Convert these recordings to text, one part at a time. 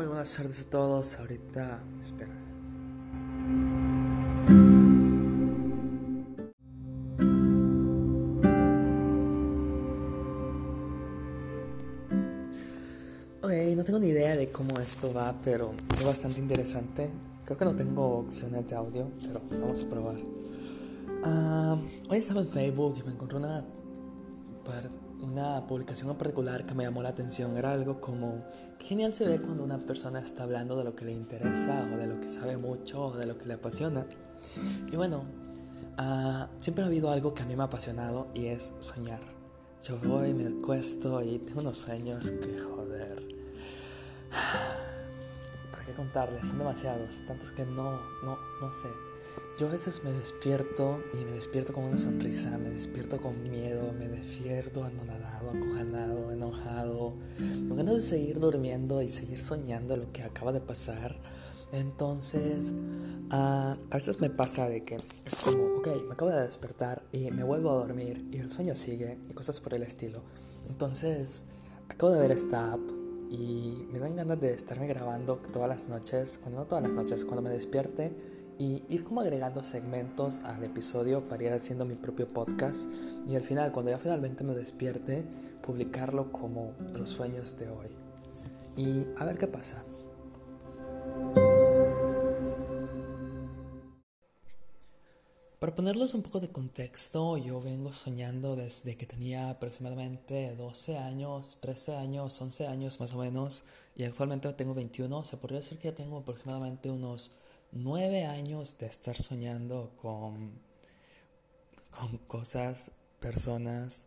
muy buenas tardes a todos. Ahorita, espera. Ok, no tengo ni idea de cómo esto va, pero es bastante interesante. Creo que no tengo opciones de audio, pero vamos a probar. Ah, hoy estaba en Facebook y me encontré una, una publicación en particular que me llamó la atención. Era algo como, qué genial se ve cuando una persona está hablando de lo que le interesa o de lo que sabe mucho o de lo que le apasiona. Y bueno, ah, siempre ha habido algo que a mí me ha apasionado y es soñar. Yo voy, me acuesto y tengo unos sueños que joder. ¿Para qué contarles? Son demasiados, tantos que no, no, no sé. Yo a veces me despierto y me despierto con una sonrisa, me despierto con miedo, me despierto anonadado, acojanado, enojado, con ganas de seguir durmiendo y seguir soñando lo que acaba de pasar. Entonces, ah, a veces me pasa de que es como, ok, me acabo de despertar y me vuelvo a dormir y el sueño sigue y cosas por el estilo. Entonces, acabo de ver esta app y me dan ganas de estarme grabando todas las noches, bueno, no todas las noches, cuando me despierte y ir como agregando segmentos al episodio para ir haciendo mi propio podcast y al final, cuando ya finalmente me despierte, publicarlo como los sueños de hoy. Y a ver qué pasa. Para ponerles un poco de contexto, yo vengo soñando desde que tenía aproximadamente 12 años, 13 años, 11 años más o menos, y actualmente tengo 21, se podría decir que ya tengo aproximadamente unos 9 años de estar soñando con, con cosas, personas.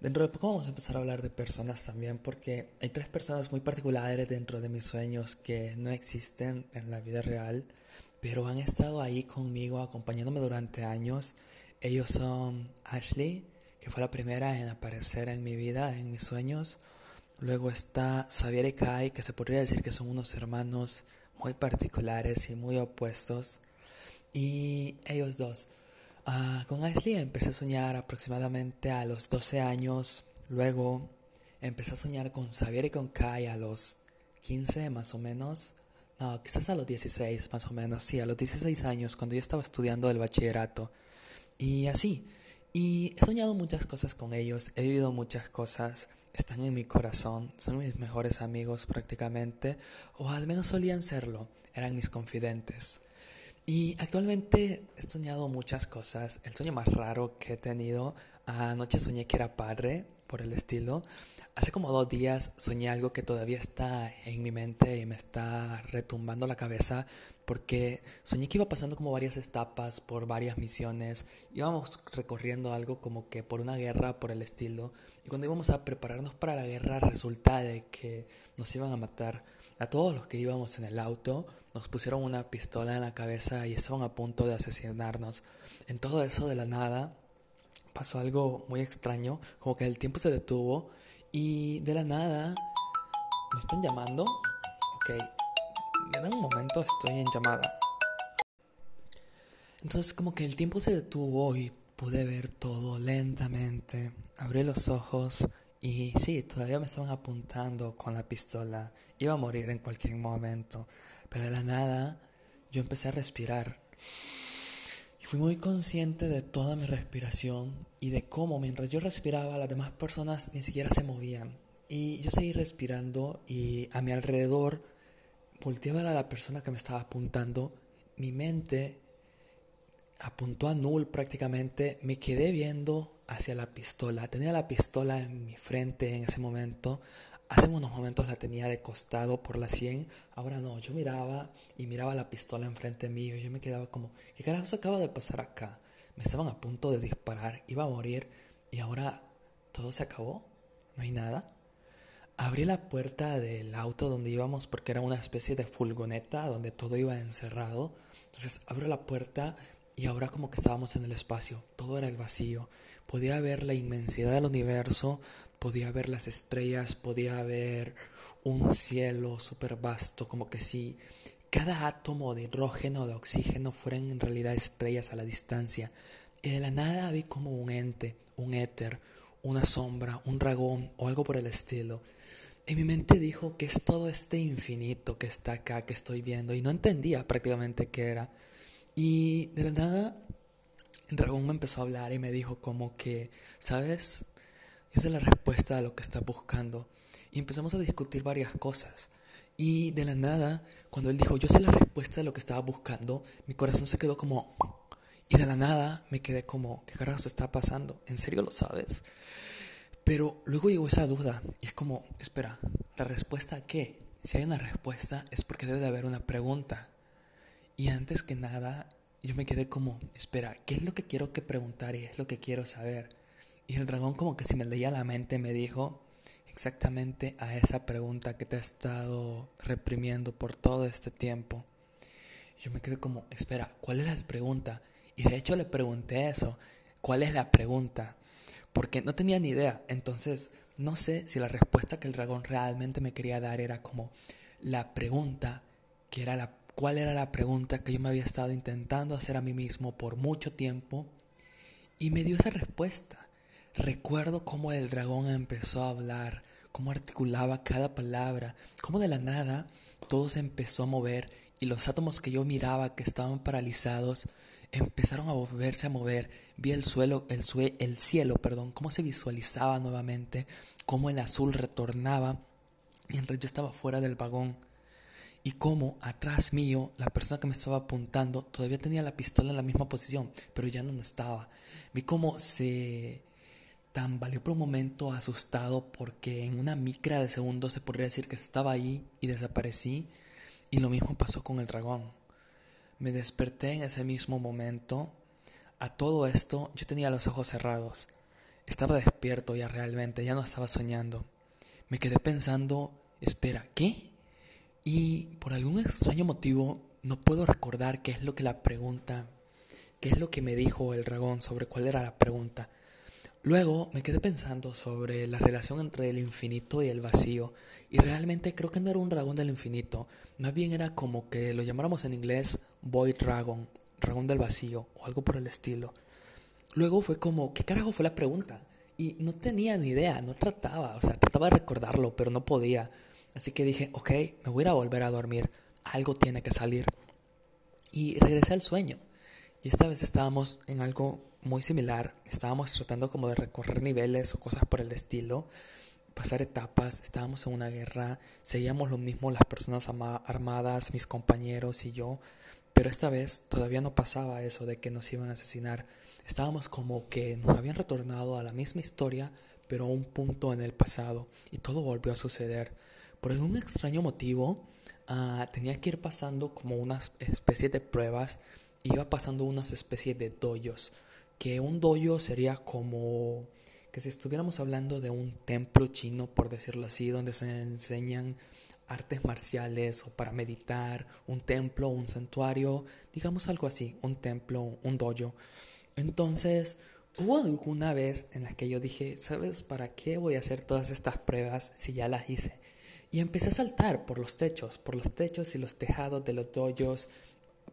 Dentro de poco vamos a empezar a hablar de personas también, porque hay tres personas muy particulares dentro de mis sueños que no existen en la vida real pero han estado ahí conmigo, acompañándome durante años. Ellos son Ashley, que fue la primera en aparecer en mi vida, en mis sueños. Luego está Xavier y Kai, que se podría decir que son unos hermanos muy particulares y muy opuestos. Y ellos dos. Ah, con Ashley empecé a soñar aproximadamente a los 12 años. Luego empecé a soñar con Xavier y con Kai a los 15 más o menos. No, quizás a los 16 más o menos, sí, a los 16 años, cuando yo estaba estudiando el bachillerato. Y así. Y he soñado muchas cosas con ellos, he vivido muchas cosas, están en mi corazón, son mis mejores amigos prácticamente, o al menos solían serlo, eran mis confidentes. Y actualmente he soñado muchas cosas. El sueño más raro que he tenido, anoche soñé que era padre, por el estilo. Hace como dos días soñé algo que todavía está en mi mente y me está retumbando la cabeza porque soñé que iba pasando como varias etapas por varias misiones, íbamos recorriendo algo como que por una guerra por el estilo y cuando íbamos a prepararnos para la guerra resulta de que nos iban a matar. A todos los que íbamos en el auto nos pusieron una pistola en la cabeza y estaban a punto de asesinarnos. En todo eso de la nada pasó algo muy extraño, como que el tiempo se detuvo y de la nada me están llamando. Ok, en un momento estoy en llamada. Entonces como que el tiempo se detuvo y pude ver todo lentamente. Abrí los ojos y sí, todavía me estaban apuntando con la pistola. Iba a morir en cualquier momento. Pero de la nada yo empecé a respirar. Fui muy consciente de toda mi respiración y de cómo mientras yo respiraba las demás personas ni siquiera se movían. Y yo seguí respirando y a mi alrededor volteé a ver a la persona que me estaba apuntando. Mi mente apuntó a null prácticamente. Me quedé viendo hacia la pistola. Tenía la pistola en mi frente en ese momento. Hace unos momentos la tenía de costado por la 100, ahora no, yo miraba y miraba la pistola enfrente mío y yo me quedaba como, ¿qué carajos acaba de pasar acá? Me estaban a punto de disparar, iba a morir y ahora todo se acabó, no hay nada. Abrí la puerta del auto donde íbamos porque era una especie de furgoneta donde todo iba encerrado. Entonces abro la puerta y ahora como que estábamos en el espacio, todo era el vacío. Podía ver la inmensidad del universo, podía ver las estrellas, podía ver un cielo súper vasto, como que si cada átomo de hidrógeno o de oxígeno fueran en realidad estrellas a la distancia. Y de la nada vi como un ente, un éter, una sombra, un dragón o algo por el estilo. En mi mente dijo que es todo este infinito que está acá, que estoy viendo, y no entendía prácticamente qué era. Y de la nada, el dragón me empezó a hablar y me dijo como que, ¿sabes? Esa es la respuesta a lo que estás buscando. Y empezamos a discutir varias cosas. Y de la nada, cuando él dijo, yo sé la respuesta a lo que estaba buscando, mi corazón se quedó como... Y de la nada me quedé como, ¿qué carajo está pasando? ¿En serio lo sabes? Pero luego llegó esa duda y es como, espera, ¿la respuesta a qué? Si hay una respuesta es porque debe de haber una pregunta. Y antes que nada, yo me quedé como, espera, ¿qué es lo que quiero que preguntar y es lo que quiero saber? Y el dragón como que si me leía la mente me dijo exactamente a esa pregunta que te ha estado reprimiendo por todo este tiempo. Yo me quedé como, espera, ¿cuál es la pregunta? Y de hecho le pregunté eso, ¿cuál es la pregunta? porque no tenía ni idea. Entonces, no sé si la respuesta que el dragón realmente me quería dar era como la pregunta, que era la, cuál era la pregunta que yo me había estado intentando hacer a mí mismo por mucho tiempo, y me dio esa respuesta. Recuerdo cómo el dragón empezó a hablar, cómo articulaba cada palabra, cómo de la nada todo se empezó a mover y los átomos que yo miraba que estaban paralizados empezaron a volverse a mover. Vi el suelo, el, el cielo, perdón, cómo se visualizaba nuevamente, cómo el azul retornaba mientras yo estaba fuera del vagón. Y cómo atrás mío, la persona que me estaba apuntando todavía tenía la pistola en la misma posición, pero ya no estaba. Vi cómo se tambaleó por un momento asustado porque en una micra de segundos se podría decir que estaba ahí y desaparecí. Y lo mismo pasó con el dragón. Me desperté en ese mismo momento. A todo esto yo tenía los ojos cerrados. Estaba despierto ya realmente, ya no estaba soñando. Me quedé pensando, espera, ¿qué? Y por algún extraño motivo no puedo recordar qué es lo que la pregunta, qué es lo que me dijo el dragón sobre cuál era la pregunta. Luego me quedé pensando sobre la relación entre el infinito y el vacío, y realmente creo que no era un dragón del infinito, más bien era como que lo llamáramos en inglés Void Dragon, dragón del vacío, o algo por el estilo. Luego fue como, ¿qué carajo fue la pregunta? Y no tenía ni idea, no trataba, o sea, trataba de recordarlo, pero no podía. Así que dije, ok, me voy a volver a dormir, algo tiene que salir. Y regresé al sueño. Y esta vez estábamos en algo muy similar. Estábamos tratando como de recorrer niveles o cosas por el estilo, pasar etapas. Estábamos en una guerra, seguíamos lo mismo las personas armadas, mis compañeros y yo. Pero esta vez todavía no pasaba eso de que nos iban a asesinar. Estábamos como que nos habían retornado a la misma historia, pero a un punto en el pasado. Y todo volvió a suceder. Por algún extraño motivo, uh, tenía que ir pasando como una especie de pruebas. Iba pasando unas especies de doyos que un dojo sería como que si estuviéramos hablando de un templo chino, por decirlo así, donde se enseñan artes marciales o para meditar, un templo, un santuario, digamos algo así, un templo, un dojo. Entonces, hubo alguna vez en la que yo dije, ¿sabes para qué voy a hacer todas estas pruebas si ya las hice? Y empecé a saltar por los techos, por los techos y los tejados de los dojos,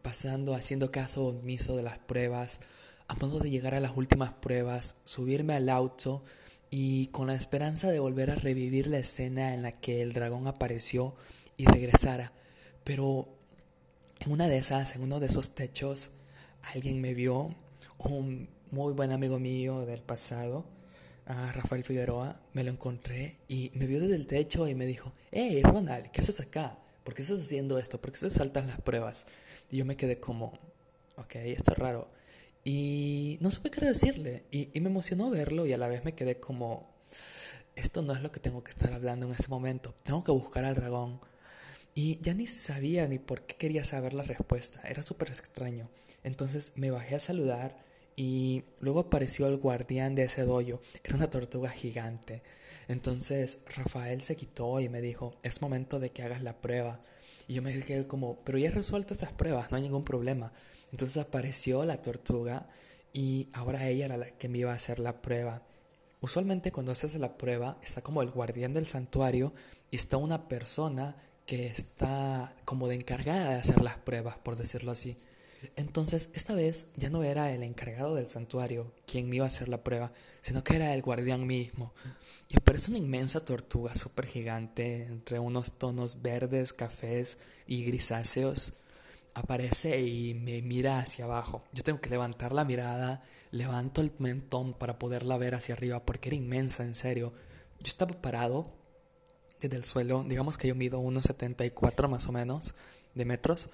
pasando, haciendo caso omiso de las pruebas, a modo de llegar a las últimas pruebas, subirme al auto y con la esperanza de volver a revivir la escena en la que el dragón apareció y regresara. Pero en una de esas, en uno de esos techos, alguien me vio, un muy buen amigo mío del pasado, a Rafael Figueroa, me lo encontré y me vio desde el techo y me dijo, hey Ronald, ¿qué haces acá? ¿Por qué estás haciendo esto? ¿Por qué te saltas las pruebas? Y yo me quedé como, ok, está raro. Y no supe qué decirle. Y, me emocionó verlo y a la vez me quedé como, esto no es lo que tengo que estar hablando en ese momento. Tengo que buscar al dragón. Y ya ni sabía ni por qué quería saber la respuesta. Era súper extraño. Entonces me bajé a saludar y luego apareció el guardián de ese doyo. Era una tortuga gigante. Entonces Rafael se quitó y me dijo, es momento de que hagas la prueba. Y yo me quedé como, pero ya he resuelto estas pruebas, no hay ningún problema. Entonces apareció la tortuga y ahora ella era la que me iba a hacer la prueba. Usualmente cuando haces la prueba está como el guardián del santuario y está una persona que está como de encargada de hacer las pruebas, por decirlo así. Entonces, esta vez ya no era el encargado del santuario quien me iba a hacer la prueba, sino que era el guardián mismo. Y aparece una inmensa tortuga súper gigante, entre unos tonos verdes, cafés y grisáceos. Aparece y me mira hacia abajo. Yo tengo que levantar la mirada, levanto el mentón para poderla ver hacia arriba, porque era inmensa, en serio. Yo estaba parado desde el suelo, digamos que yo mido 1,74 más o menos de metros,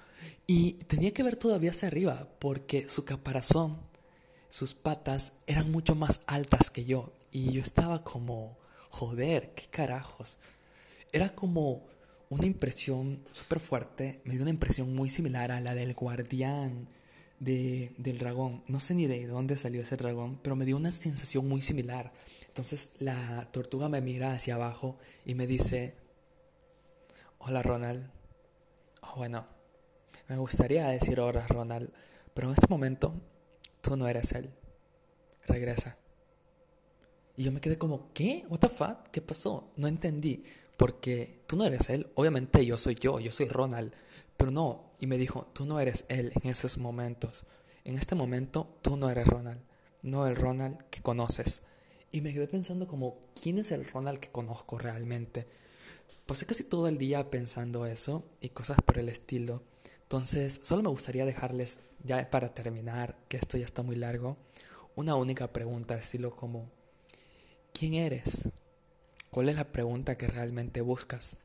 y tenía que ver todavía hacia arriba, porque su caparazón, sus patas eran mucho más altas que yo, y yo estaba como, joder, qué carajos. Era como una impresión súper fuerte, me dio una impresión muy similar a la del guardián de, del dragón. No sé ni de dónde salió ese dragón, pero me dio una sensación muy similar. Entonces la tortuga me mira hacia abajo y me dice, hola Ronald. Bueno, me gustaría decir hola Ronald, pero en este momento tú no eres él. Regresa. Y yo me quedé como, ¿qué? ¿What the fuck? ¿Qué pasó? No entendí. Porque tú no eres él. Obviamente yo soy yo, yo soy Ronald. Pero no. Y me dijo, tú no eres él en esos momentos. En este momento tú no eres Ronald. No el Ronald que conoces. Y me quedé pensando como, ¿quién es el Ronald que conozco realmente? Pasé casi todo el día pensando eso y cosas por el estilo. Entonces, solo me gustaría dejarles, ya para terminar, que esto ya está muy largo, una única pregunta, estilo como, ¿Quién eres? ¿Cuál es la pregunta que realmente buscas?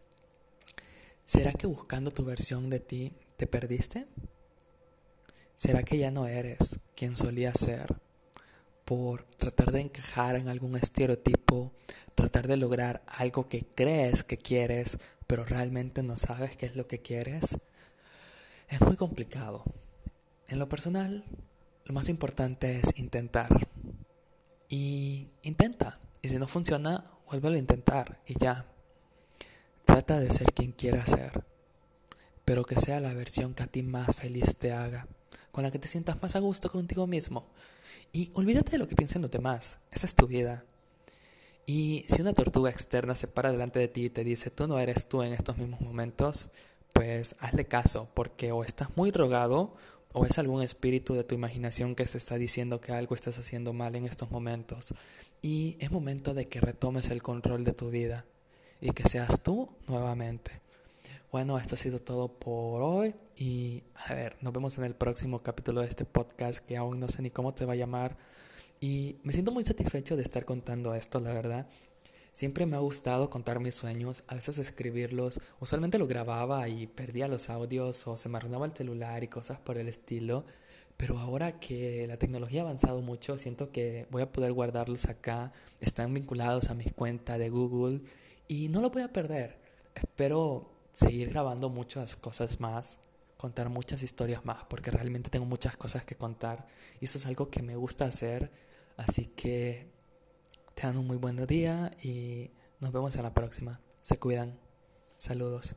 ¿Será que buscando tu versión de ti te perdiste? ¿Será que ya no eres quien solía ser? Por tratar de encajar en algún estereotipo, tratar de lograr algo que crees que quieres, pero realmente no sabes qué es lo que quieres. Es muy complicado. En lo personal, lo más importante es intentar. Y intenta. Y si no funciona, vuelve a intentar y ya. Trata de ser quien quieras ser, pero que sea la versión que a ti más feliz te haga, con la que te sientas más a gusto contigo mismo. Y olvídate de lo que piensen los demás, esa es tu vida. Y si una tortuga externa se para delante de ti y te dice tú no eres tú en estos mismos momentos, pues hazle caso, porque o estás muy drogado o es algún espíritu de tu imaginación que te está diciendo que algo estás haciendo mal en estos momentos. Y es momento de que retomes el control de tu vida y que seas tú nuevamente. Bueno, esto ha sido todo por hoy y a ver, nos vemos en el próximo capítulo de este podcast que aún no sé ni cómo te va a llamar. Y me siento muy satisfecho de estar contando esto, la verdad. Siempre me ha gustado contar mis sueños, a veces escribirlos, usualmente lo grababa y perdía los audios o se me arruinaba el celular y cosas por el estilo, pero ahora que la tecnología ha avanzado mucho, siento que voy a poder guardarlos acá, están vinculados a mi cuenta de Google y no lo voy a perder. Espero seguir grabando muchas cosas más, contar muchas historias más, porque realmente tengo muchas cosas que contar y eso es algo que me gusta hacer, así que te dan un muy buen día y nos vemos en la próxima. Se cuidan. Saludos.